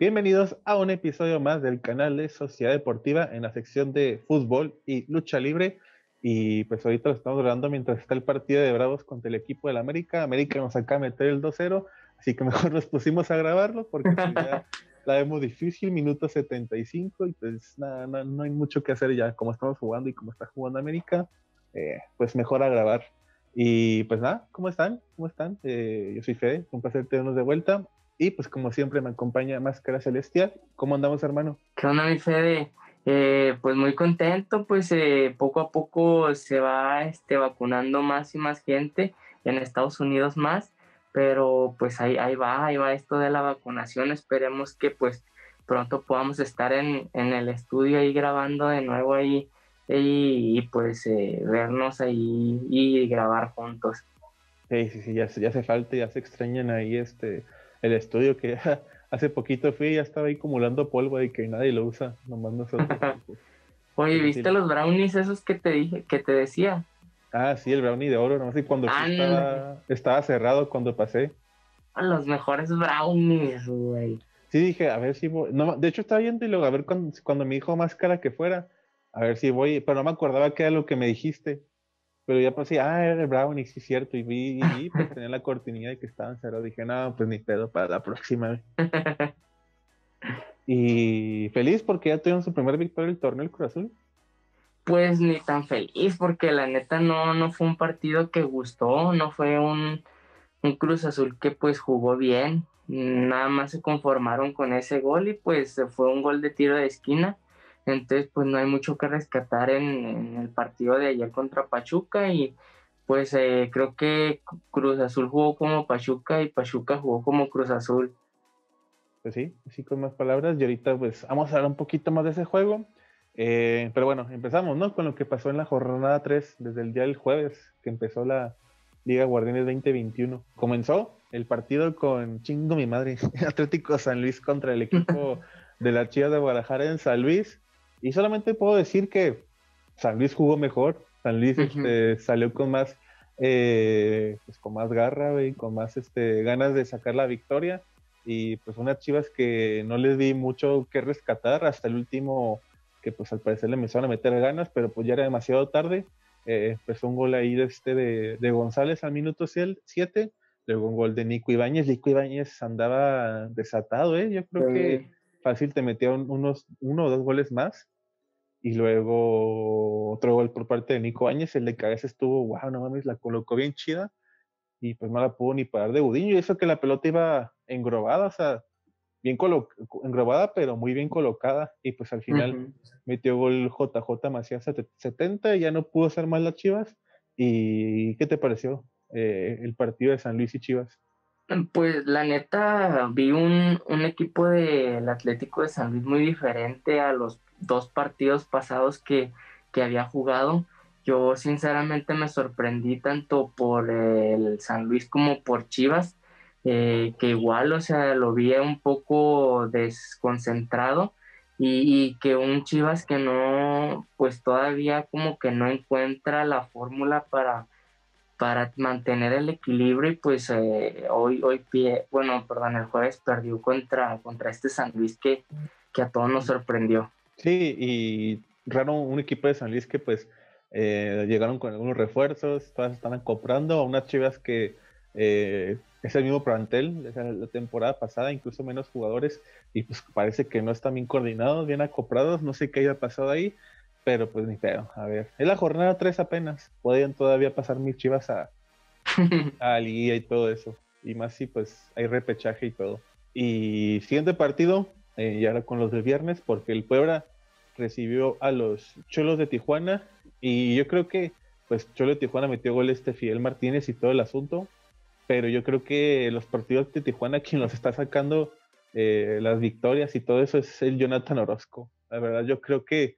Bienvenidos a un episodio más del canal de Sociedad Deportiva en la sección de fútbol y lucha libre. Y pues ahorita lo estamos grabando mientras está el partido de Bravos contra el equipo del América. América nos acaba de meter el 2-0, así que mejor nos pusimos a grabarlo porque pues, ya la vemos difícil, minuto 75, y pues nada, no, hay mucho que hacer ya, como estamos jugando y como está jugando América, eh, pues mejor a grabar. Y pues nada, ¿cómo están? ¿Cómo están? Eh, yo soy Fede, un placer tenernos de vuelta. Y pues como siempre me acompaña Máscara Celestial. ¿Cómo andamos, hermano? ¿Qué onda, mi Fede? Eh, pues muy contento, pues eh, poco a poco se va este, vacunando más y más gente, en Estados Unidos más, pero pues ahí, ahí va, ahí va esto de la vacunación, esperemos que pues pronto podamos estar en, en el estudio ahí grabando de nuevo ahí y, pues eh, vernos ahí y grabar juntos. Sí, sí, sí, ya, ya hace falta, ya se extrañan ahí este el estudio que hace poquito fui y ya estaba ahí acumulando polvo y que nadie lo usa, nomás nosotros. Oye, ¿viste los brownies esos que te dije, que te decía? Ah, sí, el brownie de oro, no sé cuando estaba, estaba, cerrado cuando pasé. Los mejores brownies, güey. Sí, dije, a ver si voy. No, de hecho, estaba viendo y luego a ver cuando, cuando me dijo máscara que fuera, a ver si voy, pero no me acordaba qué era lo que me dijiste. Pero ya pues ah, era el Brownie, sí, cierto. Y vi, y pues tenía la cortinilla de que estaban cerrados. Dije, no, pues ni pedo para la próxima. y feliz porque ya tuvieron su primer victoria del torneo el Cruz Azul. Pues ni tan feliz, porque la neta no, no fue un partido que gustó, no fue un, un Cruz Azul que pues jugó bien. Nada más se conformaron con ese gol y pues fue un gol de tiro de esquina entonces, pues no hay mucho que rescatar en, el partido de ayer contra Pachuca y pues eh, creo que Cruz Azul jugó como Pachuca y Pachuca jugó como Cruz Azul. Pues sí, así con más palabras y ahorita pues vamos a hablar un poquito más de ese juego. Eh, pero bueno, empezamos, ¿no? Con lo que pasó en la jornada 3 desde el día del jueves que empezó la Liga Guardianes 2021. Comenzó el partido con chingo mi madre, Atlético San Luis contra el equipo de la Chivas de Guadalajara en San Luis. Y solamente puedo decir que San Luis jugó mejor. San Luis este, salió con más, eh, pues con más garra, y con más este, ganas de sacar la victoria. Y pues unas chivas que no les di mucho que rescatar hasta el último, que pues al parecer le empezaron a meter ganas, pero pues ya era demasiado tarde. Eh, empezó un gol ahí de, este de, de González al minuto 7, luego un gol de Nico Ibáñez. Nico Ibáñez andaba desatado, ¿eh? Yo creo que fácil te metieron unos uno o dos goles más. Y luego otro gol por parte de Nico Áñez, el de cabeza estuvo, wow, no mames, la colocó bien chida. Y pues no la pudo ni parar de Gudiño. Y eso que la pelota iba engrobada, o sea, bien engrobada, pero muy bien colocada. Y pues al final metió gol JJ Macías 70 y ya no pudo hacer más las Chivas. ¿Y qué te pareció eh, el partido de San Luis y Chivas? Pues la neta, vi un, equipo del Atlético de San Luis muy diferente a los dos partidos pasados que, había jugado. Yo sinceramente me sorprendí tanto por el San Luis como por Chivas, eh, que igual, o sea, lo vi un poco desconcentrado y, y, que un Chivas que no, pues todavía como que no encuentra la fórmula para para mantener el equilibrio y pues eh, hoy, hoy pie, bueno, perdón, el jueves perdió contra, contra este San Luis que, que a todos nos sorprendió. Sí, y raro un equipo de San Luis que pues eh, llegaron con algunos refuerzos, todas están comprando a unas chivas que eh, es el mismo plantel de la temporada pasada, incluso menos jugadores, y pues parece que no están bien coordinados, bien acoplados, no sé qué haya pasado ahí, pero pues ni pedo. A ver, es la jornada 3 apenas. Podrían todavía pasar mis chivas a, a Liga y todo eso. Y más si pues hay repechaje y todo. Y siguiente partido, eh, ya con los del viernes, porque el Puebla recibió a los Cholos de Tijuana. Y yo creo que pues Cholo de Tijuana metió gol este Fidel Martínez y todo el asunto. Pero yo creo que los partidos de Tijuana, quien los está sacando eh, las victorias y todo eso es el Jonathan Orozco. La verdad, yo creo que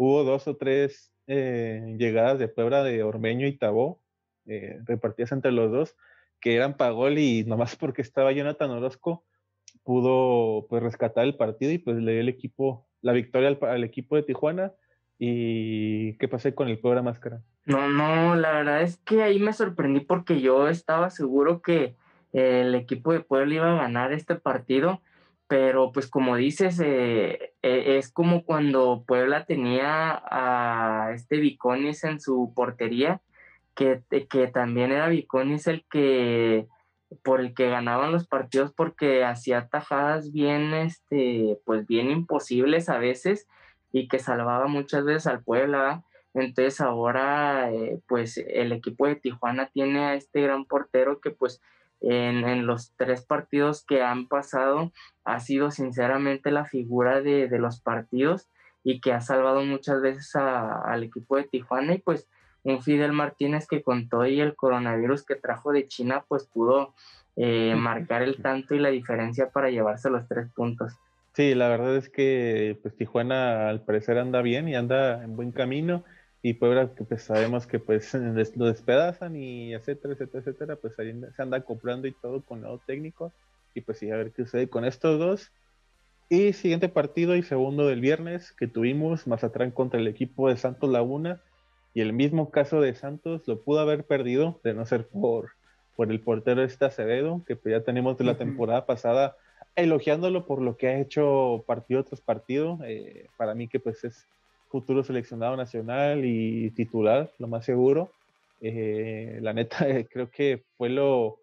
hubo dos o tres eh, llegadas de Puebla de Ormeño y Tabó, eh, repartidas entre los dos, que eran Pagol y nomás porque estaba Jonathan Orozco, pudo pues rescatar el partido y pues le dio el equipo, la victoria al, equipo de Tijuana. ¿Y qué pasé con el Puebla Máscara? No, no, la verdad es que ahí me sorprendí porque yo estaba seguro que el equipo de Puebla iba a ganar este partido pero pues como dices, eh, eh, es como cuando Puebla tenía a este Viconis en su portería, que, que también era Viconis el que por el que ganaban los partidos porque hacía tajadas bien, este, pues bien imposibles a veces y que salvaba muchas veces al Puebla. Entonces ahora, eh, pues el equipo de Tijuana tiene a este gran portero que pues en, los tres partidos que han pasado ha sido sinceramente la figura de, los partidos y que ha salvado muchas veces al equipo de Tijuana. Y pues un Fidel Martínez que con todo y el coronavirus que trajo de China pues pudo eh, marcar el tanto y la diferencia para llevarse los tres puntos. Sí, la verdad es que pues Tijuana al parecer anda bien y anda en buen camino y Puebla que pues sabemos que pues lo despedazan y etcétera, etcétera, etcétera, pues ahí se anda comprando y todo con nuevo técnico y pues sí, a ver qué sucede con estos dos. Y siguiente partido y segundo del viernes que tuvimos Mazatlán contra el equipo de Santos Laguna y el mismo caso de Santos lo pudo haber perdido de no ser por, por el portero este Acevedo que pues ya tenemos de la temporada pasada elogiándolo por lo que ha hecho partido tras partido. Eh, para mí que pues es futuro seleccionado nacional y titular, lo más seguro. Eh, la neta, creo que fue lo,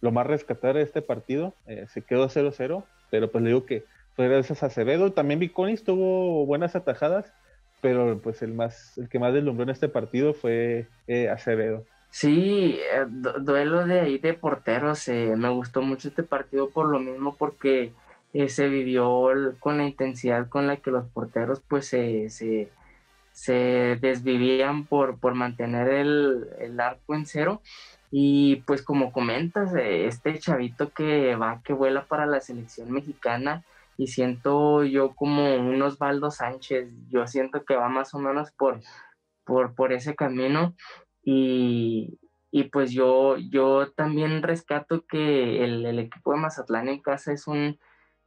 lo más rescatar de este partido. Eh, se quedó 0-0, pero pues le digo que fue gracias a Acevedo. También Viconis tuvo buenas atajadas, pero pues el, más, el que más deslumbró en este partido fue eh, Acevedo. Sí, duelo de ahí de porteros. me gustó mucho este partido por lo mismo, porque eh, se vivió con la intensidad con la que los porteros pues se, se, desvivían por, por mantener el, arco en cero. Y pues como comentas, eh, este chavito que va, que vuela para la selección mexicana y siento yo como un Osvaldo Sánchez, yo siento que va más o menos por, por, por ese camino y, pues yo, yo también rescato que el, el equipo de Mazatlán en casa es un,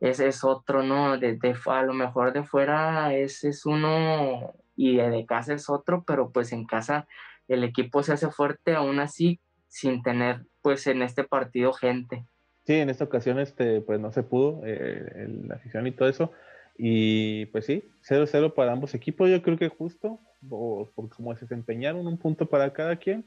ese es otro, ¿no? De, a lo mejor de fuera ese es uno y de, casa es otro, pero pues en casa el equipo se hace fuerte aún así sin tener pues en este partido gente. Sí, en esta ocasión este, pues no se pudo, eh, la afición y todo eso. Y pues sí, 0-0 para ambos equipos, yo creo que justo, por, por cómo se desempeñaron, un punto para cada quien.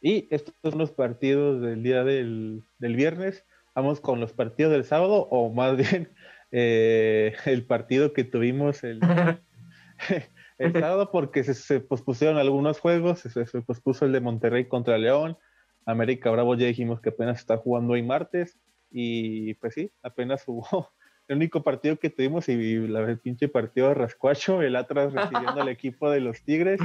Y estos son los partidos del día del, del viernes vamos con los partidos del sábado o más bien eh, el partido que tuvimos el, el sábado porque se, pospusieron algunos juegos, se, pospuso el de Monterrey contra León, América Bravo ya dijimos que apenas está jugando hoy martes y pues sí, apenas jugó el único partido que tuvimos y la, el pinche partido de Rascuacho, el Atlas recibiendo al equipo de los Tigres.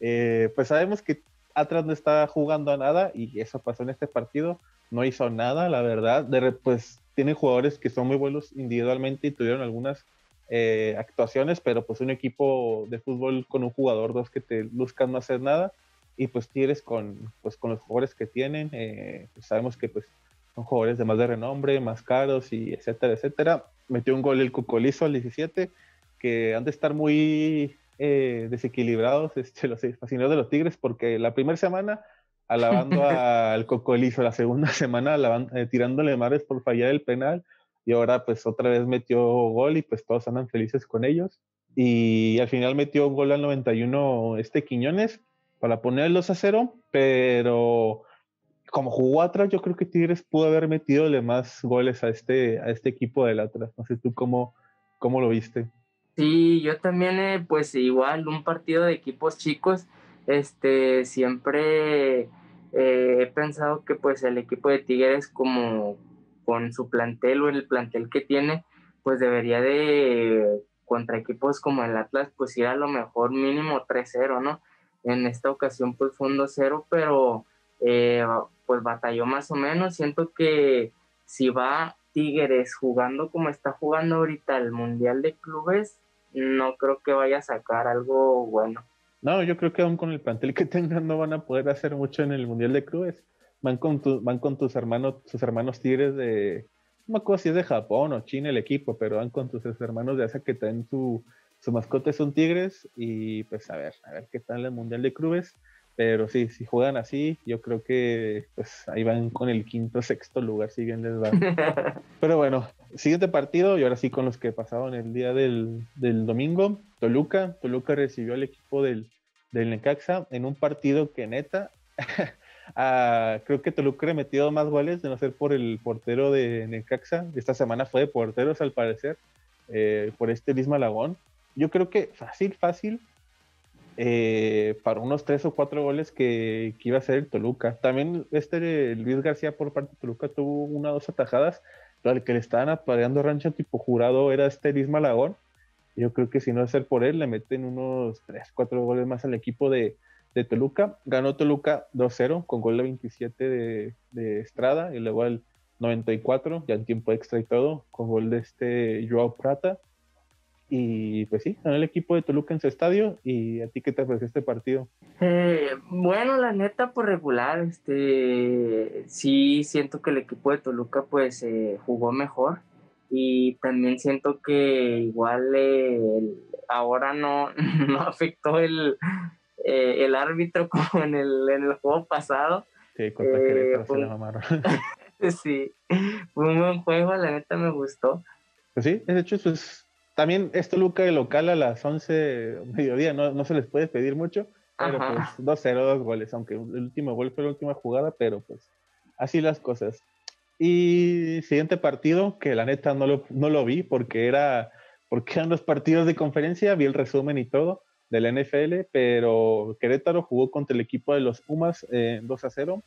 Eh, pues sabemos que Atlas no está jugando a nada y eso pasó en este partido no hizo nada, la verdad. Pues tiene jugadores que son muy buenos individualmente y tuvieron algunas eh, actuaciones, pero pues un equipo de fútbol con un jugador, dos que te buscan no hacer nada. Y pues tienes con, pues, con los jugadores que tienen, eh, pues, sabemos que pues son jugadores de más de renombre, más caros y etcétera, etcétera. Metió un gol el Cocolizo al 17, que han de estar muy eh, desequilibrados este, los fascinados de los Tigres, porque la primera semana alabando al Cocolizo la segunda semana, eh, tirándole mares por fallar el penal y ahora pues otra vez metió gol y pues todos andan felices con ellos. Y al final metió un gol al 91 este Quiñones para poner el 2 a 0, pero como jugó atrás, yo creo que Tigres pudo haber metido más goles a este, a este equipo del Atlas. No sé tú cómo, cómo lo viste. Sí, yo también, eh, pues igual, un partido de equipos chicos este, siempre eh, he pensado que pues el equipo de Tigres como con su plantel o el plantel que tiene, pues debería de contra equipos como el Atlas pues ir a lo mejor mínimo 3-0, ¿no? En esta ocasión pues fue un 2-0, pero eh, pues batalló más o menos. Siento que si va Tigres jugando como está jugando ahorita el Mundial de Clubes, no creo que vaya a sacar algo bueno. No, yo creo que aún con el plantel que tengan no van a poder hacer mucho en el Mundial de Clubes. Van con, van con tus hermanos, sus hermanos tigres de, no me acuerdo si es de Japón o China el equipo, pero van con tus hermanos de Asia que traen su, su mascota son tigres y pues a ver, a ver qué tal el Mundial de Clubes. Pero sí, si juegan así, yo creo que pues ahí van con el quinto, sexto lugar, si bien les va. Pero bueno, siguiente partido, y ahora sí con los que pasaron el día del, domingo, Toluca. Toluca recibió al equipo del, del Necaxa en un partido que neta, ah, creo que Toluca ha metido más goles de no ser por el portero de Necaxa. Esta semana fue de porteros al parecer, eh, por este Luis Malagón. Yo creo que fácil, fácil, eh, para unos tres o cuatro goles que, que, iba a ser el Toluca. También este Luis García por parte de Toluca tuvo una o dos atajadas el que le estaban apareando rancho tipo jurado era este Liz Malagón. Yo creo que si no es ser por él, le meten unos 3, 4 goles más al equipo de, Toluca. Ganó Toluca 2-0 con gol de 27 de, de, Estrada y luego al 94, ya en tiempo extra y todo, con gol de este Joao Prata. Y pues sí, ganó el equipo de Toluca en su estadio. ¿Y a ti qué te pareció este partido? Eh, bueno, la neta, por regular, este, sí siento que el equipo de Toluca pues eh, jugó mejor. Y también siento que igual eh, ahora no, no afectó el, el árbitro como en el, en el juego pasado. Sí, contra que se la mamaron. sí, fue un buen juego, la neta me gustó. Pues sí, de hecho, eso es también esto Luca de local a las 11 mediodía, no, no se les puede pedir mucho, pero pues 2-0, dos goles, aunque el último gol fue la última jugada, pero pues así las cosas. Y siguiente partido, que la neta no lo, no lo vi porque era porque eran los partidos de conferencia, vi el resumen y todo del NFL, pero Querétaro jugó contra el equipo de los Pumas eh, 2 a 0.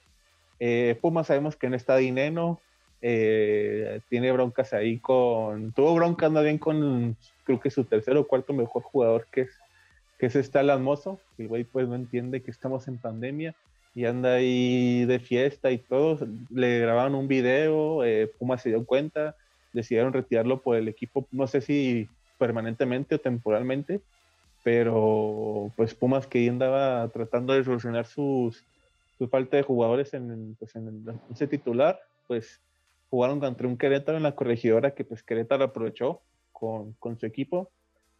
Eh, Pumas sabemos que no está Dineno, eh, tiene broncas ahí con. Tuvo broncas bien con, creo que su tercer o cuarto mejor jugador, que es, que es este Alan Mozo. El güey, pues no entiende que estamos en pandemia y anda ahí de fiesta y todo. Le grabaron un video, eh, Puma se dio cuenta, decidieron retirarlo por el equipo, no sé si permanentemente o temporalmente, pero pues Pumas que andaba tratando de solucionar sus, su falta de jugadores en, pues, en ese titular, pues jugaron contra un Querétaro en la corregidora que pues Querétaro aprovechó con, con su equipo.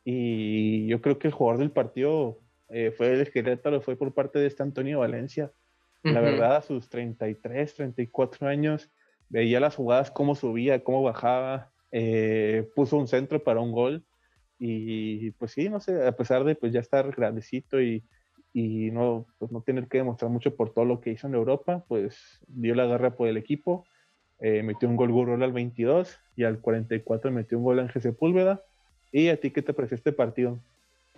Y yo creo que el jugador del partido eh, fue el Querétaro, fue por parte de este Antonio Valencia. La verdad, a sus 33, 34 años, veía las jugadas, cómo subía, cómo bajaba, eh, puso un centro para un gol. Y pues sí, no sé, a pesar de pues ya estar grandecito y, y no, pues, no tener que demostrar mucho por todo lo que hizo en Europa, pues dio la garra por el equipo eh, metió un gol Gurrola al 22 y al 44 metió un gol Ángel Sepúlveda. ¿Y a ti qué te pareció este partido?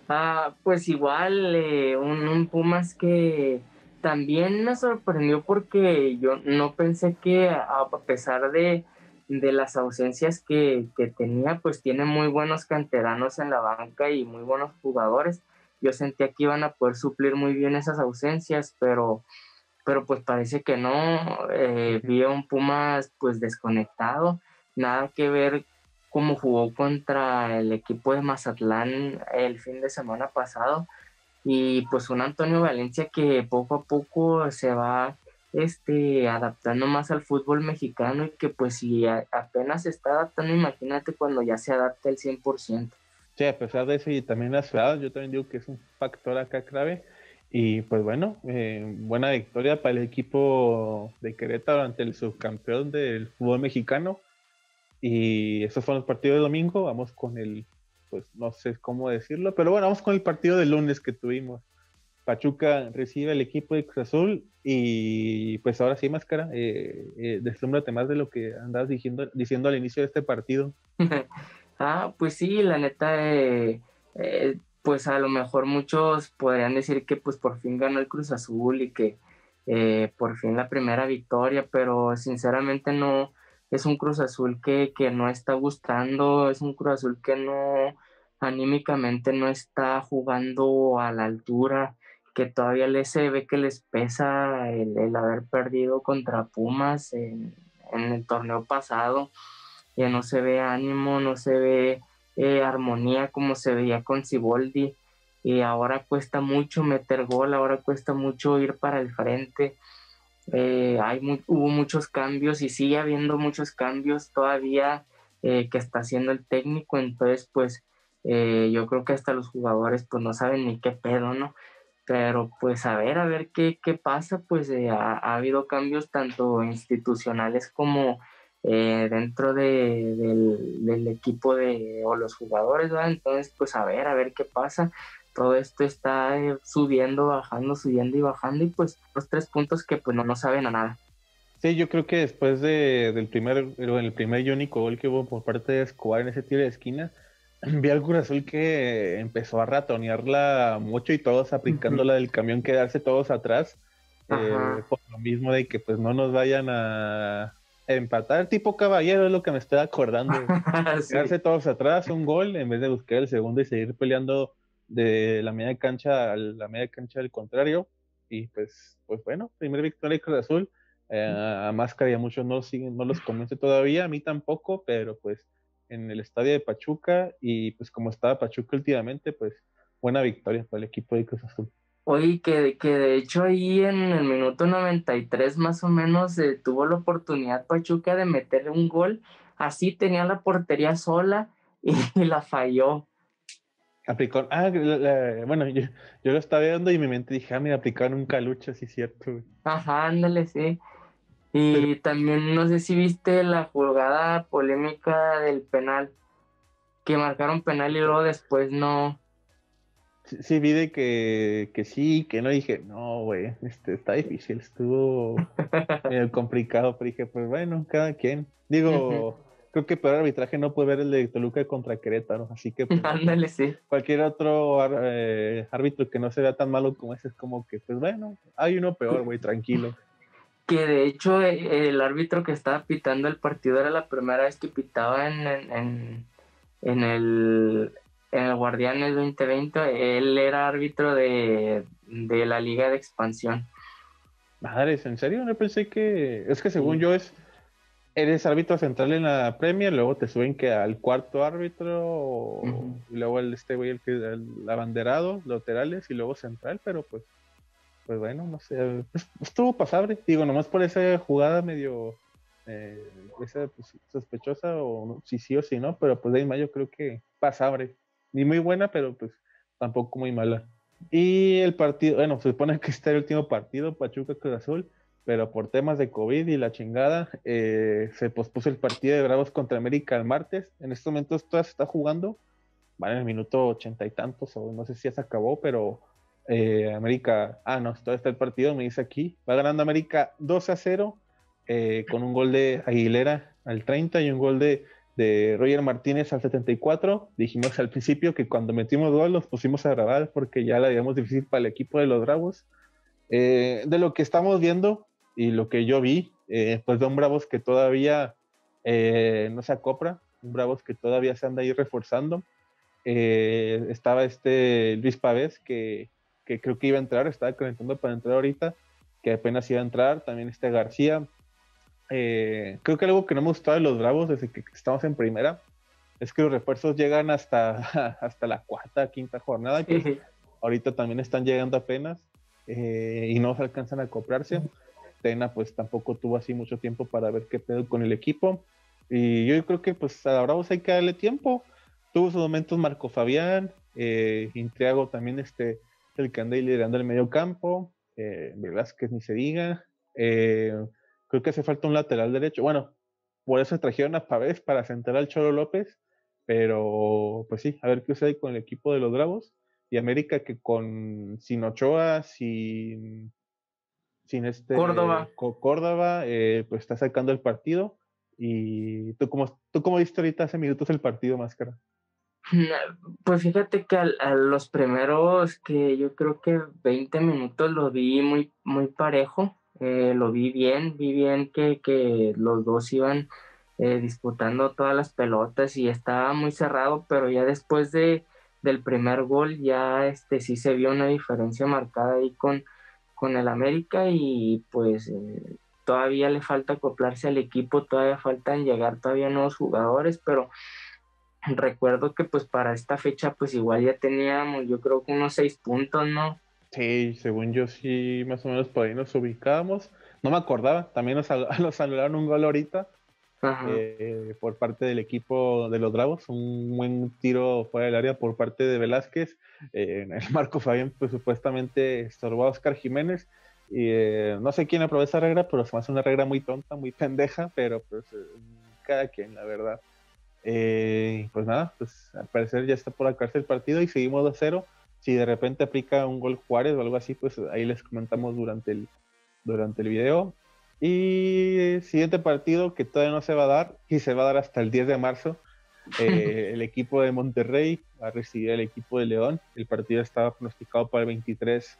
Ah, pues igual, eh, un, Pumas que también me sorprendió porque yo no pensé que a pesar de, de las ausencias que, que, tenía, pues tiene muy buenos canteranos en la banca y muy buenos jugadores. Yo sentía que iban a poder suplir muy bien esas ausencias, pero pero pues parece que no, eh, vi a un Pumas pues desconectado, nada que ver cómo jugó contra el equipo de Mazatlán el fin de semana pasado y pues un Antonio Valencia que poco a poco se va este, adaptando más al fútbol mexicano y que pues si apenas se está adaptando, imagínate cuando ya se adapte el 100%. Sí, a pesar de eso y también las ciudad, yo también digo que es un factor acá clave y pues bueno, eh, buena victoria para el equipo de Querétaro ante el subcampeón del fútbol mexicano. Y esos fueron los partidos de domingo. Vamos con el, pues no sé cómo decirlo, pero bueno, vamos con el partido de lunes que tuvimos. Pachuca recibe el equipo de Cruz Azul y pues ahora sí, Máscara, eh, eh, deslúmbrate más de lo que andabas diciendo, diciendo al inicio de este partido. ah, pues sí, la neta, eh, eh pues a lo mejor muchos podrían decir que pues por fin ganó el Cruz Azul y que eh, por fin la primera victoria, pero sinceramente no es un Cruz Azul que, no está gustando, es un Cruz Azul que no anímicamente no está jugando a la altura, que todavía les se ve que les pesa el, haber perdido contra Pumas en, en el torneo pasado, ya no se ve ánimo, no se ve eh, armonía como se veía con Siboldi. Y ahora cuesta mucho meter gol, ahora cuesta mucho ir para el frente. Eh, hay hubo muchos cambios y sigue habiendo muchos cambios todavía eh, que está haciendo el técnico. Entonces, pues yo creo que hasta los jugadores pues no saben ni qué pedo, ¿no? Pero pues a ver, a ver qué, qué pasa, pues ha, habido cambios tanto institucionales como eh, dentro de, del, equipo de, o los jugadores, ¿verdad? Entonces, pues a ver, a ver qué pasa. Todo esto está eh, subiendo, bajando, subiendo y bajando y pues los tres puntos que pues no, no saben a nada. Sí, yo creo que después de, del primer, el primer y único gol que hubo por parte de Escobar en ese tiro de esquina, vi al Cruz Azul que empezó a ratonearla mucho y todos aplicándola del camión, quedarse todos atrás. Eh, por lo mismo de que pues no nos vayan a empatar, tipo caballero es lo que me estoy acordando. Quedarse todos atrás, un gol, en vez de buscar el segundo y seguir peleando de la media cancha a la media cancha del contrario. Y pues, pues bueno, primer victoria de Cruz Azul eh, a Máscara y a muchos no, siguen, no los convence todavía, a mí tampoco, pero pues en el estadio de Pachuca y pues como estaba Pachuca últimamente, pues buena victoria para el equipo de Cruz Azul. Oye, que, que de hecho ahí en el minuto 93 más o menos eh, tuvo la oportunidad Pachuca de meter un gol, así tenía la portería sola y, la falló. Aplicó, ah, bueno, yo, yo, lo estaba viendo y mi mente dije, ah, mira, aplicaron un calucho, sí, cierto. Ajá, ándale, sí. Y también no sé si viste la jugada polémica del penal, que marcaron penal y luego después no. Sí, vi de que, que sí, que no dije, no, güey, este, está difícil, estuvo complicado, pero dije, pues bueno, cada quien. Digo, creo que peor arbitraje no puede ver el de Toluca contra Querétaro, así que pues, Ándale, sí. cualquier otro eh, árbitro que no se vea tan malo como ese es como que, pues bueno, hay uno peor, güey, tranquilo que de hecho eh, el árbitro que estaba pitando el partido era la primera vez que pitaba en, en, en, el, en el Guardianes 2020. Él era árbitro de, la Liga de Expansión. Madres, ¿en serio? No pensé que. Es que según yo es. Eres árbitro central en la Premier, luego te suben que al cuarto árbitro, y luego el este güey, el, el abanderado, laterales, y luego central, pero pues pues bueno, no sé, estuvo pasable, digo, nomás por esa jugada medio eh, esa, pues, sospechosa, o si sí o si no, pero pues de ahí yo creo que pasable, ni muy buena, pero pues tampoco muy mala. Y el partido, bueno, se supone que era el último partido, Pachuca Cruz Azul, pero por temas de COVID y la chingada, eh, se pospuso el partido de Bravos contra América el martes. En estos momentos todavía se está jugando, van en el minuto ochenta y tantos, o no sé si ya se acabó, pero eh, América, ah, no, todavía está el partido, me dice aquí, va ganando América 2 a 0 eh, con un gol de Aguilera al 30 y un gol de, de, Roger Martínez al 74. Dijimos al principio que cuando metimos gol los pusimos a grabar porque ya la habíamos difícil para el equipo de los Bravos. Eh, de lo que estamos viendo y lo que yo vi, pues de un Bravos que todavía no se acopra, un Bravos que todavía se anda ahí reforzando. estaba este Luis Pavés que que creo que iba a entrar, estaba calentando para entrar ahorita, que apenas iba a entrar, también este García. Eh, creo que algo que no me gustaba de los Bravos desde que estamos en primera es que los refuerzos llegan hasta, hasta la cuarta, quinta jornada, que ahorita también están llegando apenas eh, y no se alcanzan a comprarse. Tena pues tampoco tuvo así mucho tiempo para ver qué pedo con el equipo. Y yo creo que pues a Bravos hay que darle tiempo. Tuvo sus momentos Marco Fabián, eh, Intriago también este, el que anda liderando el medio campo, eh, Velázquez ni se diga. Eh, creo que hace falta un lateral derecho. Bueno, por eso trajeron a Pavés para sentar al Cholo López, pero pues sí, a ver qué sucede con el equipo de los Bravos. Y América que con sin Ochoa, sin, sin este Córdoba, Córdoba eh, pues está sacando el partido. ¿Y tú cómo, tú cómo viste ahorita hace minutos el partido, Máscara? Pues fíjate que a, los primeros que yo creo que 20 minutos lo vi muy, muy parejo, eh, lo vi bien, vi bien que, que los dos iban eh, disputando todas las pelotas y estaba muy cerrado, pero ya después de, del primer gol ya este, sí se vio una diferencia marcada ahí con, con el América y pues eh, todavía le falta acoplarse al equipo, todavía faltan llegar todavía nuevos jugadores, pero recuerdo que pues para esta fecha pues igual ya teníamos yo creo que unos seis puntos, ¿no? Sí, según yo sí, más o menos por ahí nos ubicábamos. No me acordaba, también nos, nos anularon un gol ahorita eh, por parte del equipo de los Bravos, un buen tiro fuera del área por parte de Velázquez. Eh, el Marco Fabián pues supuestamente estorbó a Oscar Jiménez Y eh, no sé quién aprobó esa regla, pero se me hace una regla muy tonta, muy pendeja, pero pues eh, cada quien, la verdad. Eh, pues nada, pues al parecer ya está por acabarse el partido y seguimos a cero. Si de repente aplica un gol Juárez o algo así, pues ahí les comentamos durante el, durante el video. Y siguiente partido que todavía no se va a dar, y se va a dar hasta el 10 de marzo. Eh, el equipo de Monterrey va a recibir al equipo de León. El partido estaba pronosticado para el 23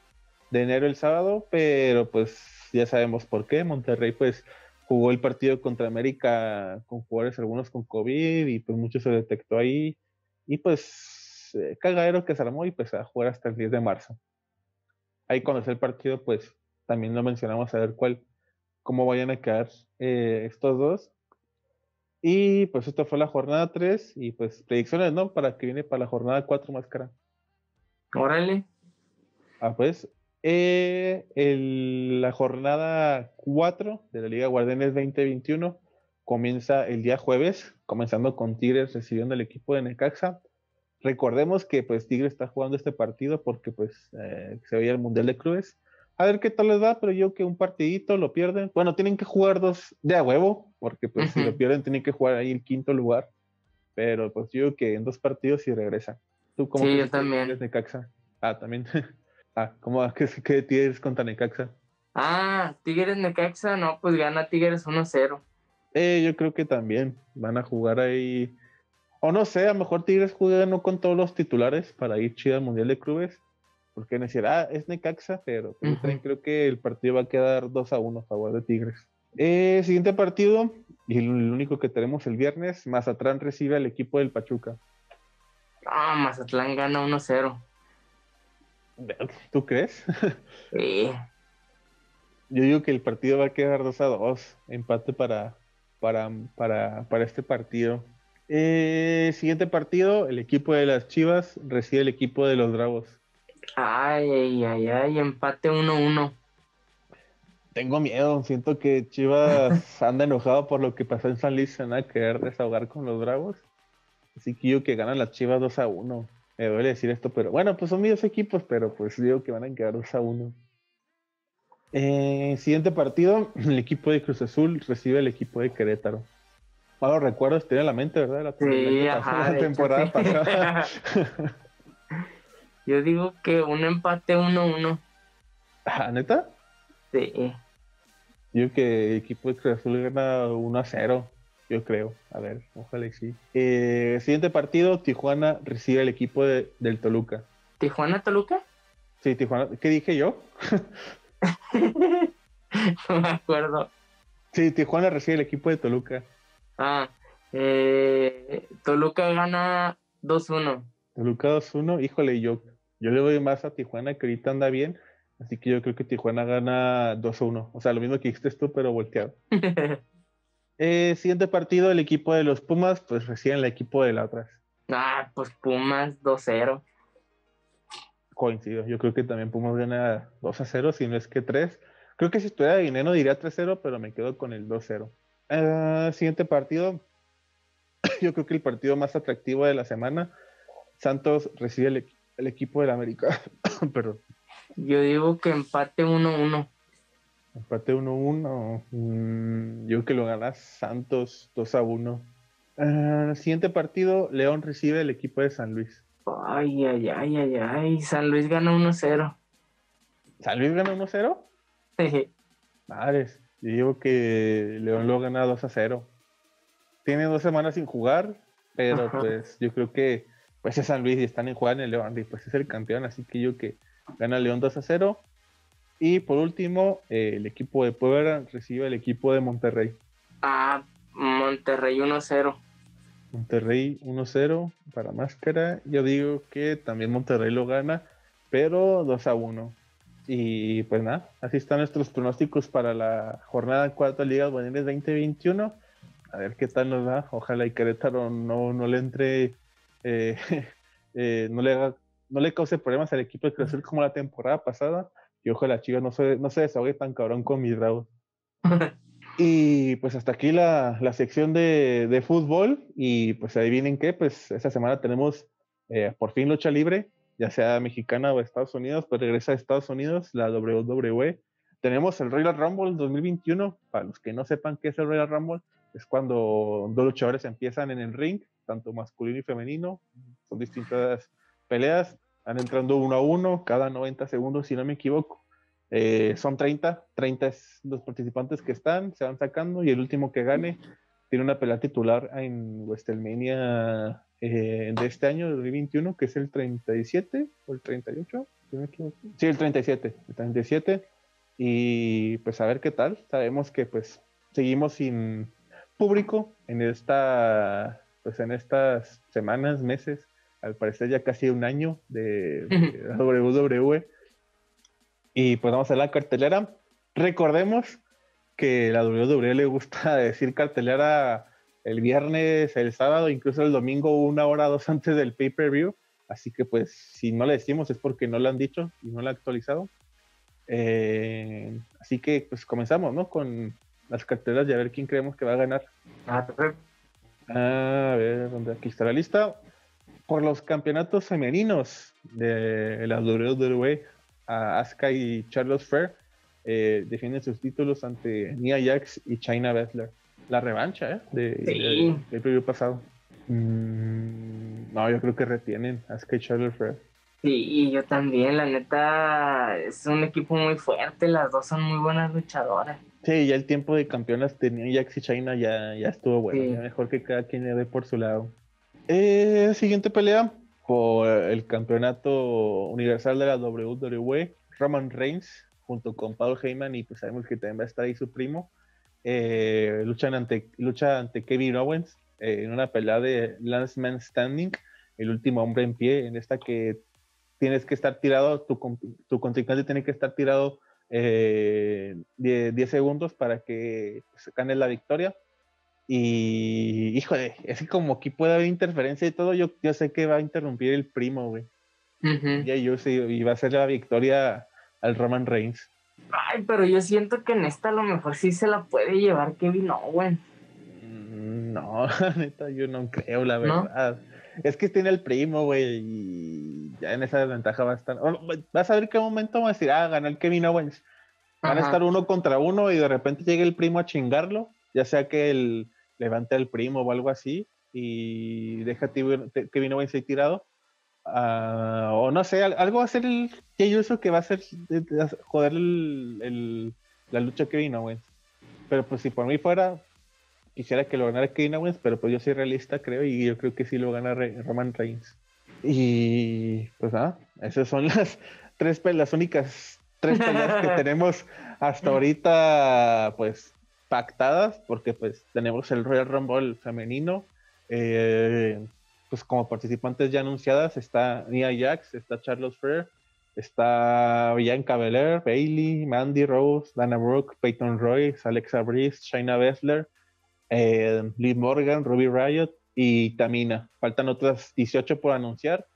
de enero el sábado, pero pues ya sabemos por qué. Monterrey pues jugó el partido contra América con jugadores algunos con COVID y pues mucho se detectó ahí. Y pues eh, cagadero que se armó y pues a jugar hasta el 10 de marzo. Ahí cuando sea el partido pues también lo mencionamos a ver cuál, cómo vayan a quedar eh, estos dos. Y pues esto fue la jornada 3 y pues predicciones, ¿no? Para que viene para la jornada 4 máscara. Órale. Ah, pues eh, la jornada 4 de la Liga Guardianes 2021 comienza el día jueves, comenzando con Tigres recibiendo el equipo de Necaxa. Recordemos que pues Tigres está jugando este partido porque pues eh, se veía el Mundial de Clubes a ver qué tal les va, pero yo que un partidito lo pierden. Bueno, tienen que jugar dos de a huevo, porque pues si lo pierden tienen que jugar ahí el quinto lugar. Pero pues yo que en dos partidos y regresan. ¿Tú cómo sí, yo también. Necaxa? Ah, también. ah, ¿cómo qué, qué Tigres contra Necaxa? Ah, Tigres Necaxa, no, pues gana Tigres 1-0. Eh, yo creo que también van a jugar ahí. O no sé, a lo mejor Tigres juega no con todos los titulares para ir chido al Mundial de Clubes porque me decía, ah, es Necaxa, pero también creo que el partido va a quedar 2 a 1 a favor de Tigres. Eh, siguiente partido, y el, único que tenemos el viernes, Mazatlán recibe al equipo del Pachuca. Ah, Mazatlán gana 1-0. ¿Tú crees? Sí. Yo digo que el partido va a quedar 2 a 2, empate para, para, para, para este partido. Eh, siguiente partido, el equipo de las Chivas recibe el equipo de los Bravos. Ay, ay, ay, empate 1-1. Tengo miedo, siento que Chivas anda enojado por lo que pasó en San Luis, se van a querer desahogar con los Bravos. Así que yo que ganan las Chivas 2 a 1. Me duele decir esto, pero bueno, pues son mis equipos, pero pues digo que van a quedar 2 a 1. Eh, siguiente partido, el equipo de Cruz Azul recibe el equipo de Querétaro. Malos recuerdos, tiene la mente, ¿verdad? La, sí, ajá, temporada pasada. Yo digo que un empate 1-1. ¿Ah, neta? Sí. Yo que el equipo de Cruz Azul gana 1-0, yo creo. A ver, ojalá y sí. Eh, siguiente partido, Tijuana recibe el equipo del Toluca. ¿Tijuana-Toluca? Sí, Tijuana. ¿Qué dije yo? no me acuerdo. Sí, Tijuana recibe el equipo de Toluca. Ah, eh, Toluca gana 2-1. Toluca 2-1, híjole, yo yo le doy más a Tijuana, que ahorita anda bien. Así que yo creo que Tijuana gana 2-1. O sea, lo mismo que dijiste tú, pero volteado. eh, siguiente partido, el equipo de los Pumas, pues reciben el equipo de la atrás. Ah, pues Pumas 2-0. Coincido. Yo creo que también Pumas gana 2-0, si no es que 3. Creo que si estuviera de dinero diría 3-0, pero me quedo con el 2-0. Eh, siguiente partido. Yo creo que el partido más atractivo de la semana. Santos recibe el, equipo el equipo del América. Perdón. Yo digo que empate 1-1. Empate 1-1. Mm, yo creo que lo gana Santos 2-1. Uh, siguiente partido, León recibe el equipo de San Luis. Ay, ay, ay, ay, ay. San Luis gana 1-0. ¿San Luis gana 1-0? Sí. Madres, yo digo que León lo gana 2-0. Tiene dos semanas sin jugar, pero pues yo creo que pues es San Luis y están en jugar en el León y pues es el campeón, así que yo que gana León 2 a 0. Y por último, eh, el equipo de Puebla recibe el equipo de Monterrey. Ah, Monterrey 1-0. Monterrey 1-0 para máscara. Yo digo que también Monterrey lo gana, pero 2 a 1. Y pues nada, así están nuestros pronósticos para la jornada 4 Liga Guardianes 2021. A ver qué tal nos da. Ojalá y Querétaro no, no le entre eh, eh, no, le no le cause problemas al equipo de crecer como la temporada pasada. Y ojalá Chivas no se, no se desahogue tan cabrón con mis bravos. y pues hasta aquí la, la sección de, de, fútbol. Y pues adivinen qué, pues esta semana tenemos eh, por fin lucha libre, ya sea mexicana o Estados Unidos, pues regresa a Estados Unidos la WWE. tenemos el Royal Rumble 2021. Para los que no sepan qué es el Royal Rumble, es cuando dos luchadores empiezan en el ring, tanto masculino y femenino. Son distintas peleas, van entrando uno a uno cada 90 segundos, si no me equivoco. Eh, son 30, 30 es los participantes que están, se van sacando y el último que gane tiene una pelea titular en WrestleMania eh, de este año, 2021, que es el 37 o el 38, si me equivoco. Sí, el 37, el 37. Y pues a ver qué tal. Sabemos que pues seguimos sin público en esta pues en estas semanas, meses, al parecer ya casi un año de, de WWE. Y pues vamos a la cartelera. Recordemos que la WWE le gusta decir cartelera el viernes, el sábado, incluso el domingo, una hora dos antes del pay-per-view. Así que pues si no le decimos es porque no lo han dicho y no lo han actualizado. Eh, así que pues comenzamos, ¿no? Con las carteras y a ver quién creemos que va a ganar. A ver, ¿dónde? Aquí está la lista. Por los campeonatos femeninos de la WWE, Asuka y Charles Fair eh, defienden sus títulos ante Nia Jax y China Baszler. La revancha, ¿eh? De, del previo pasado. Mm, no, yo creo que retienen Asuka y Charles Fair. Sí, y yo también, la neta, es un equipo muy fuerte, las dos son muy buenas luchadoras. Sí, ya el tiempo de campeonas de Nia Jax y China ya, ya estuvo bueno, mejor que cada quien le dé por su lado. Eh, siguiente pelea por el campeonato universal de la WWE, Roman Reigns junto con Paul Heyman y pues sabemos que también va a estar ahí su primo. Eh, luchan ante, lucha ante Kevin Owens eh, en una pelea de Last Man Standing, el último hombre en pie, en esta que tienes que estar tirado, tu, tu contrincante tiene que estar tirado 10 eh, segundos para que se gane la victoria. Y, híjole, es que como aquí puede haber interferencia y todo, yo, yo sé que va a interrumpir el primo, güey. Ya yo sé, y va a ser la victoria al Roman Reigns. Ay, pero yo siento que en esta a lo mejor sí se la puede llevar Kevin Owens. Mm, no, neta, yo no creo, la verdad. Es que tiene el primo, güey, y ya en esa desventaja va a estar. Vas a ver qué momento va a decir, ah, ganó el Kevin Owens. Van a estar uno contra uno y de repente llega el primo a chingarlo, ya sea que él levante al primo o algo así y deja a Kevin Owens ahí tirado. Ah, o no sé, algo va a ser el Jey que va a ser joder el, la lucha Kevin Owens. Pero pues si por mí fuera, quisiera que lo ganara Kevin Owens, pero pues yo soy realista, creo, y yo creo que sí lo gana Roman Reigns. Y pues nada, esas son las tres las únicas tres peleas que tenemos hasta ahorita, pues pactadas, porque pues tenemos el Royal Rumble femenino. Eh, pues como participantes ya anunciadas está Nia Jax, está Charles Fair, está Bianca Belair, Bailey, Mandy Rose, Dana Brooke, Peyton Royce, Alexa Bliss, Shayna Baszler, eh, Liv Morgan, Ruby Riot y Tamina. Faltan otras 18 por anunciar.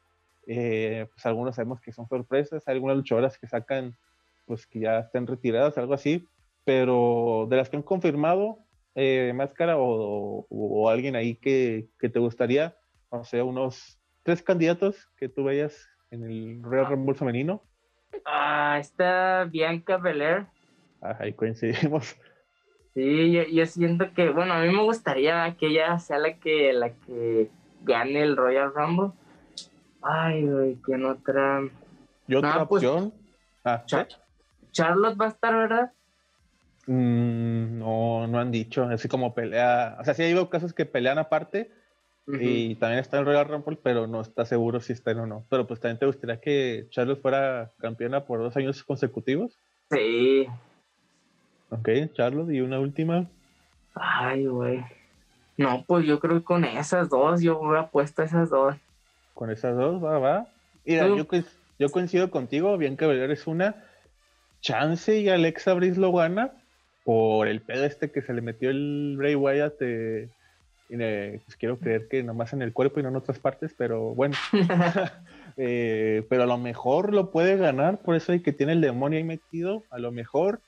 Eh, pues algunos sabemos que son sorpresas, hay algunas luchadoras que sacan, pues que ya estén retiradas, algo así, pero de las que han confirmado, eh, Máscara o, o, alguien ahí que, que te gustaría, o sea, unos tres candidatos que tú veías en el Real Rumble femenino. Ah, está Bianca Belair. Ah, ahí coincidimos. Sí, yo, siento que, bueno, a mí me gustaría que ella sea la que, la que gane el Royal Rumble. Ay, güey, ¿quién otra? ¿Y otra pues, opción? Ah, Charlotte va a estar, ¿verdad? Mm, no, no han dicho. Así como pelea. O sea, sí ha habido casos que pelean aparte, y también está en Royal Rumble, pero no está seguro si está en o no. Pero pues también te gustaría que Charlotte fuera campeona por dos años consecutivos. Sí. Ok, Charlotte, y una última. Ay, güey. No, pues yo creo que con esas dos, yo voy a puesto esas dos. Con esas dos, va, va. Mira, yo, yo, coincido contigo, bien que Belair es una. Chance y Alexa Bliss lo gana por el pedo este que se le metió el Bray Wyatt de pues quiero creer que nomás en el cuerpo y no en otras partes, pero bueno. Eh, pero a lo mejor lo puede ganar, por eso hay que tiene el demonio ahí metido. A lo mejor,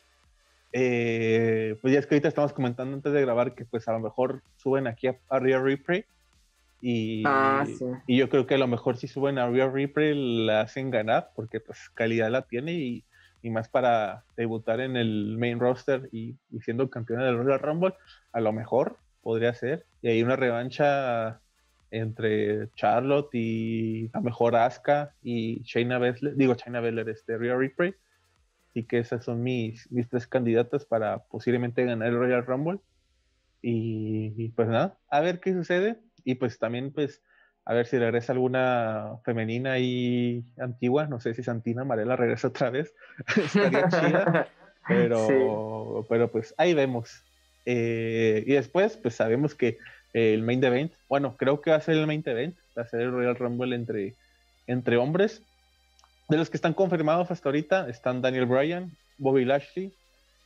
eh, pues ya es que ahorita estamos comentando antes de grabar que pues a lo mejor suben aquí a, Real Replay. Y, ah, y yo creo que a lo mejor si suben a Real Replay la hacen ganar, porque pues calidad la tiene y y más para debutar en el main roster y, siendo campeona del Royal Rumble, a lo mejor podría ser. Y hay una revancha entre Charlotte y a mejor Asuka y Shayna Baszler, digo Shayna Baszler, este Rhea Ripley. Así que esas son mis, mis tres candidatas para posiblemente ganar el Royal Rumble. Y, pues nada, a ver qué sucede. Y pues también pues a ver si regresa alguna femenina y antigua. No sé si Santina Marela regresa otra vez. Estaría chida. Pero, pero pues ahí vemos. Eh, y después, pues sabemos que el main event, bueno, creo que va a ser el main event, va a ser el Royal Rumble entre, entre hombres. De los que están confirmados hasta ahorita están Daniel Bryan, Bobby Lashley,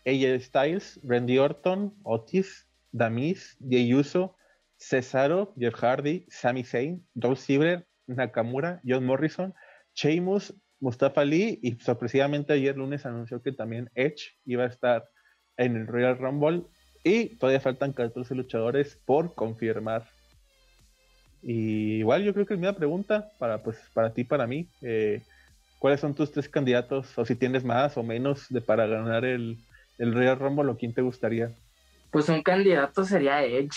AJ Styles, Randy Orton, Otis, Damis, Jey Uso, Cesaro, Jeff Hardy, Sami Zayn, Dolph Ziggler, Nakamura, John Morrison, Sheamus, Mustafa Ali y sorpresivamente ayer lunes anunció que también Edge iba a estar en el Royal Rumble y todavía faltan 14 luchadores por confirmar. Y igual yo creo que es mi pregunta para pues para ti, para mí, eh, ¿cuáles son tus tres candidatos o si tienes más o menos de para ganar el, el Royal Rumble o quién te gustaría? Pues un candidato sería Edge.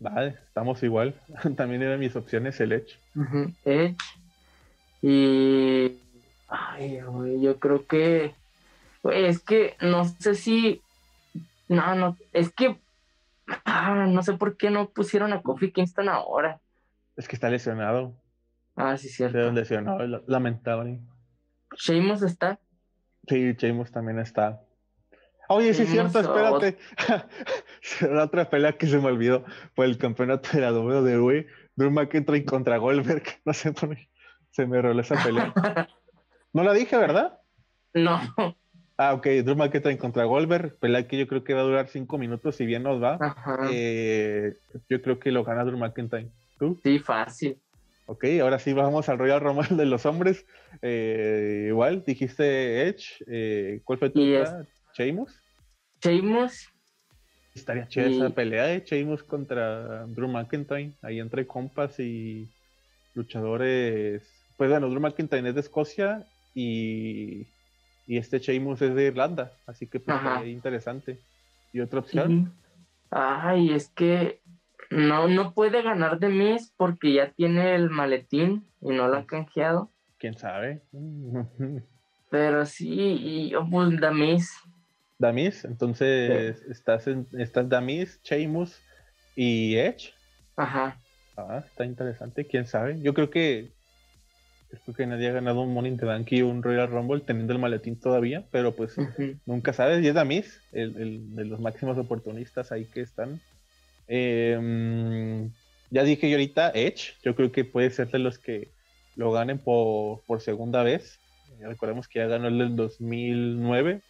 Vale, estamos igual. También eran mis opciones el Edge. Edge. Y. Ay, yo creo que. es que no sé si. No, no. Es que. Ah, no sé por qué no pusieron a Kofi Kingston ahora. Es que está lesionado. Ah, sí, cierto. Está lesionado, lamentable. ¿Sheamus está? Sí, Sheamus también está. Oye, sí es cierto, espérate. la otra pelea que se me olvidó fue el campeonato de la WWE. Drew McIntyre contra Goldberg. No sé por qué se me roló esa pelea. No la dije, ¿verdad? No. Ah, ok. Drew McIntyre contra Goldberg. Pelea que yo creo que va a durar cinco minutos, si bien nos va. Eh, yo creo que lo gana Drew McIntyre. ¿Tú? Sí, fácil. Ok, ahora sí vamos al Royal Rumble de los hombres. Eh, igual, dijiste Edge. Eh, ¿Cuál fue tu ¿Sheamus? Sheamus. Estaría chida esa pelea de Sheamus contra Drew McIntyre, ahí entre compas y luchadores. Pues bueno, Drew McIntyre es de Escocia y, y este Sheamus es de Irlanda, así que pues interesante. ¿Y otra opción? Ay, es que no, no puede ganar de Miss porque ya tiene el maletín y no lo ha canjeado. ¿Quién sabe? Pero sí, y yo pues Damis. Damis, entonces estás en, estás Damis, Sheamus y Edge. Ajá. Ah, está interesante, quién sabe. Yo creo que creo que nadie ha ganado un Money in the Bank y un Royal Rumble teniendo el maletín todavía, pero pues nunca sabes. Y es Damis, el, de los máximos oportunistas ahí que están. Em, ya dije yo ahorita, Edge, yo creo que puede ser de los que lo ganen por, por segunda vez. recordemos que ya ganó el del 2009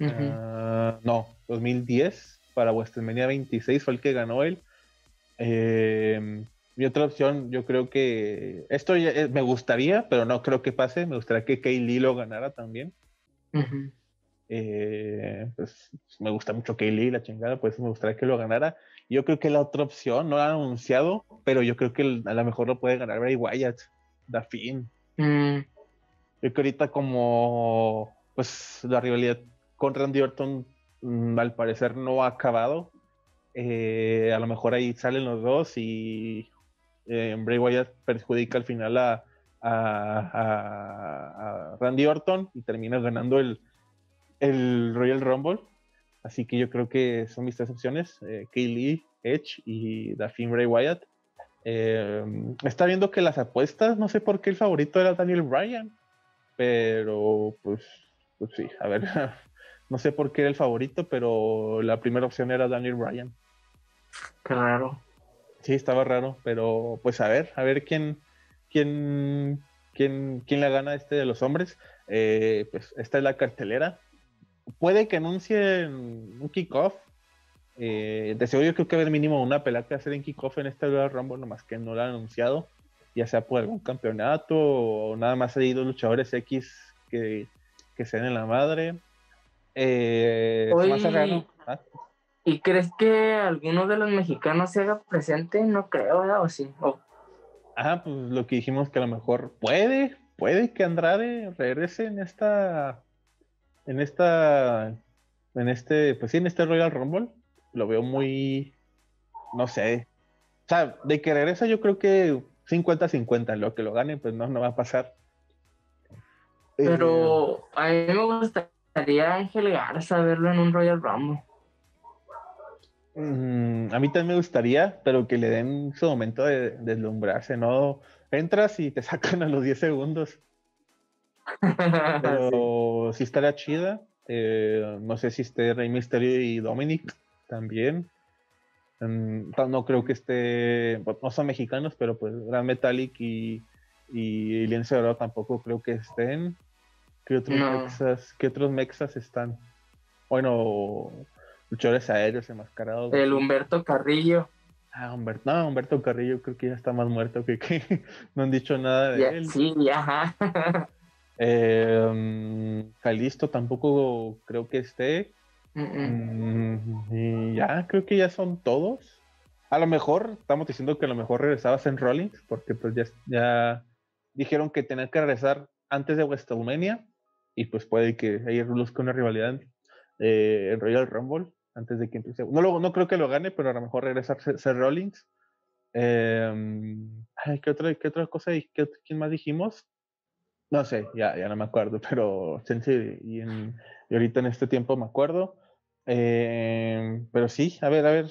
Ah, no, 2010 para WrestleMania 26 fue el que ganó él. Eh, mi otra opción, yo creo que esto eh, me gustaría, pero no creo que pase. Me gustaría que Kay Lee lo ganara también. Eh, pues me gusta mucho Kay Lee, la chingada, pues me gustaría que lo ganara. Yo creo que la otra opción no la han anunciado, pero yo creo que a lo mejor lo puede ganar Bray Wyatt, Da Finn. Mm. Yo creo que ahorita como pues la rivalidad con Randy Orton mm, al parecer no ha acabado. Eh, a lo mejor ahí salen los dos y eh, Bray Wyatt perjudica al final a, Randy Orton y termina ganando el, Royal Rumble. Así que yo creo que son mis tres opciones: eh, Kaylee, Edge y Daphne Bray Wyatt. Eh, está viendo que las apuestas, no sé por qué el favorito era Daniel Bryan, pero pues, pues sí, a ver, No sé por qué era el favorito, pero la primera opción era Daniel Bryan. Raro. Sí, estaba raro, pero pues a ver, a ver quién, quién, quién, quién la gana este de los hombres. Eh, pues esta es la cartelera. Puede que anuncien un kickoff. Eh, de seguro yo creo que haber mínimo una pelea que hacer en kickoff en este Royal Rumble, nomás que no lo han anunciado, ya sea por algún campeonato o nada más ha ido luchadores X que, que sean en la madre. Eh, ¿ah? ¿Y crees que alguno de los mexicanos se haga presente? No creo, ¿verdad? ¿O sí? Ah, pues lo que dijimos que a lo mejor puede, puede que Andrade regrese en esta, en esta, en este, pues sí, en este Royal Rumble. Lo veo muy, no sé. O sea, de que regresa yo creo que 50-50, lo que lo gane, pues no, no va a pasar. Pero eh, a mí me gustaría Ángel Garza verlo en un Royal Rumble. Mm, a mí también me gustaría, pero que le den su momento de deslumbrarse, ¿no? Entras y te sacan a los 10 segundos. Pero sí, estaría chida. Eh, no sé si esté Rey Mysterio y Dominic también. Mm, no creo que esté, no son mexicanos, pero pues Gran Metallic y, y Lienzo tampoco creo que estén. ¿Qué otros, mexas, ¿Qué otros mexas están? Bueno, luchadores aéreos enmascarados. El Humberto Carrillo. Ah, Humberto, no, Humberto Carrillo creo que ya está más muerto que, que no han dicho nada de él. Sí, ya. eh, Calisto tampoco creo que esté. Mm, y ya, creo que ya son todos. A lo mejor, estamos diciendo que a lo mejor regresabas en Rollins, porque pues ya, ya dijeron que tenían que regresar antes de WrestleMania, y pues puede que ahí luzca una rivalidad eh, en Royal Rumble antes de que empiece. No, no creo que lo gane, pero a lo mejor regresa Seth Rollins. Em, ¿qué, otra, ¿Qué otra cosa? ¿Qué, ¿Quién más dijimos? No sé, ya, ya no me acuerdo, pero y, en, y ahorita en este tiempo me acuerdo. Em, pero sí, a ver, a ver,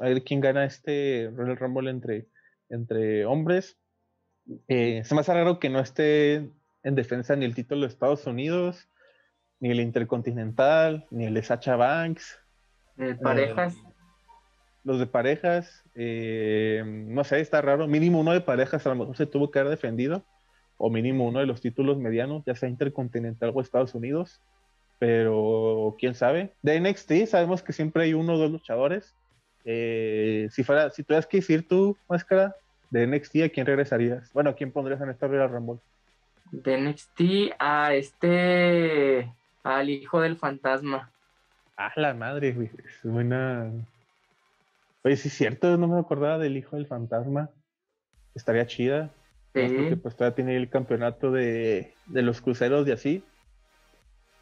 a ver quién gana este Royal Rumble entre, entre hombres. Eh, se me hace raro que no esté en defensa ni el título de Estados Unidos, ni el Intercontinental, ni el de Sacha Banks. Eh, parejas. los de parejas, eh, no sé, está raro. Mínimo uno de parejas a lo mejor se tuvo que haber defendido, o mínimo uno de los títulos medianos, ya sea Intercontinental o Estados Unidos. Pero quién sabe. De NXT sabemos que siempre hay uno o dos luchadores. Eh, si fuera, si tuvieras que decir tu máscara de NXT, ¿a quién regresarías? Bueno, ¿a quién pondrías en esta Royal Rumble? De NXT a este, al hijo del fantasma. Ah, la madre, güey. Es buena. Oye, sí es cierto, no me acordaba del hijo del fantasma. Estaría chida. Sí. Porque pues todavía tiene el campeonato de, los cruceros y así.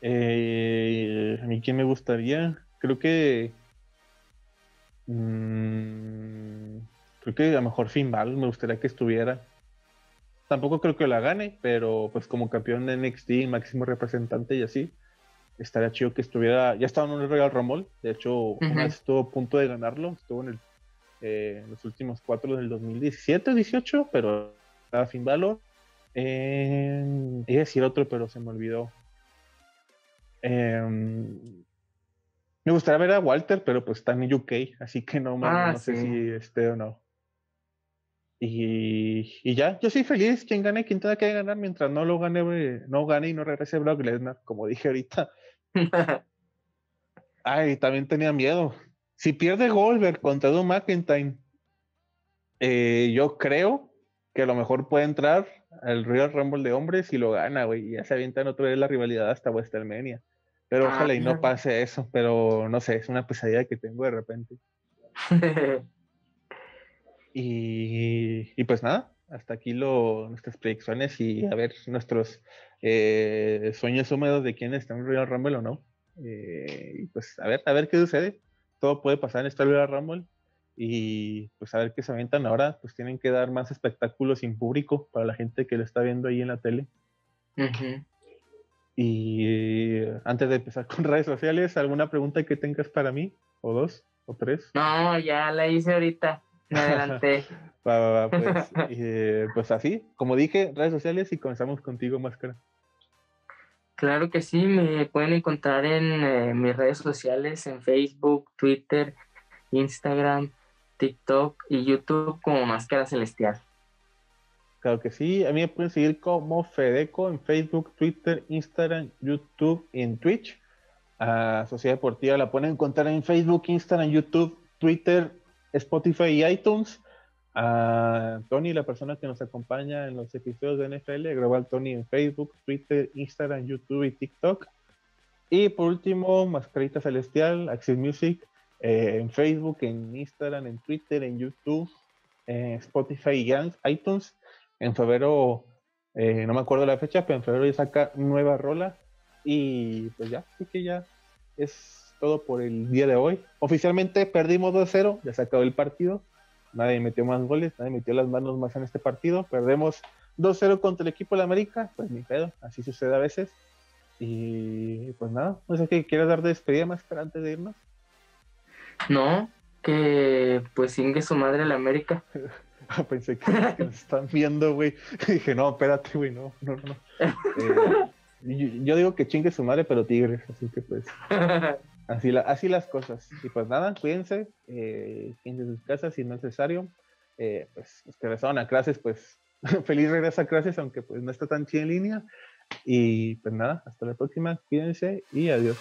Eh, a mí quién me gustaría. Creo que. Mmm, creo que a lo mejor Finn Balor me gustaría que estuviera. Tampoco creo que la gane, pero pues como campeón de NXT, máximo representante y así estaría chido que estuviera, ya estaba en un Royal Rumble, de hecho, una vez estuvo a punto de ganarlo, estuvo en, el, eh, los últimos cuatro del 2017, 18, pero estaba fin valor. Eh, iba a decir otro, pero se me olvidó. Em, me gustaría ver a Walter, pero pues está en UK, así que no, ah, no sé si esté o no. Y, y, ya, yo soy feliz, quien gane, quien tenga que ganar, mientras no lo gane, no gane y no regrese Brock Lesnar, como dije ahorita. Ay, también tenía miedo. Si pierde Goldberg contra Drew McIntyre, eh, yo creo que a lo mejor puede entrar al Royal Rumble de hombres y lo gana, güey. Y ya se avientan otra vez la rivalidad hasta WrestleMania. Pero ah, ojalá y no pase eso. Pero no sé, es una pesadilla que tengo de repente. y, pues nada, hasta aquí lo, nuestras predicciones y a ver nuestros eh, sueños húmedos de quién está en Royal Rumble o no. Eh, y pues a ver, a ver qué sucede. Todo puede pasar en esta Royal Rumble. Y pues a ver qué se aventan ahora. Pues tienen que dar más espectáculos sin público para la gente que lo está viendo ahí en la tele. Y antes de empezar con redes sociales, ¿alguna pregunta que tengas para mí? ¿O dos? ¿O tres? No, ya la hice ahorita. Me adelanté. pues, eh, pues así, como dije, redes sociales y comenzamos contigo, Máscara. Claro que sí, me pueden encontrar en eh, mis redes sociales, en Facebook, Twitter, Instagram, TikTok y YouTube como Máscara Celestial. Claro que sí, a mí me pueden seguir como Fedeco en Facebook, Twitter, Instagram, YouTube y en Twitch. A Sociedad Deportiva la pueden encontrar en Facebook, Instagram, YouTube, Twitter, Spotify y iTunes a Tony, la persona que nos acompaña en los episodios de NFL, Global Tony en Facebook, Twitter, Instagram, YouTube y TikTok. Y por último, Mascarita Celestial, Axis Music, eh, en Facebook, en Instagram, en Twitter, en YouTube, Spotify y iTunes. En febrero Eh, no me acuerdo la fecha, pero en febrero ya saca nueva rola. Y pues ya, así que ya es todo por el día de hoy. Oficialmente perdimos 2-0, ya se acabó el partido. Nadie metió más goles, nadie metió las manos más en este partido. Perdemos 2-0 contra el equipo de la América, pues ni pedo, así sucede a veces. Y pues nada, no sé qué quieras dar de despedida más para antes de irnos. No, que pues singue su madre la América. Pensé que, nos están viendo, güey. Dije, no, espérate, güey, no, no, no. Eh, yo, digo que chingue su madre, pero tigres, así que pues. Así, la, así las cosas. Y pues nada, cuídense, eh, de sus casas si no es necesario. Eh, pues los que regresaron a clases, pues feliz regreso a clases, aunque pues no está tan chida en línea. Y pues nada, hasta la próxima, cuídense y adiós.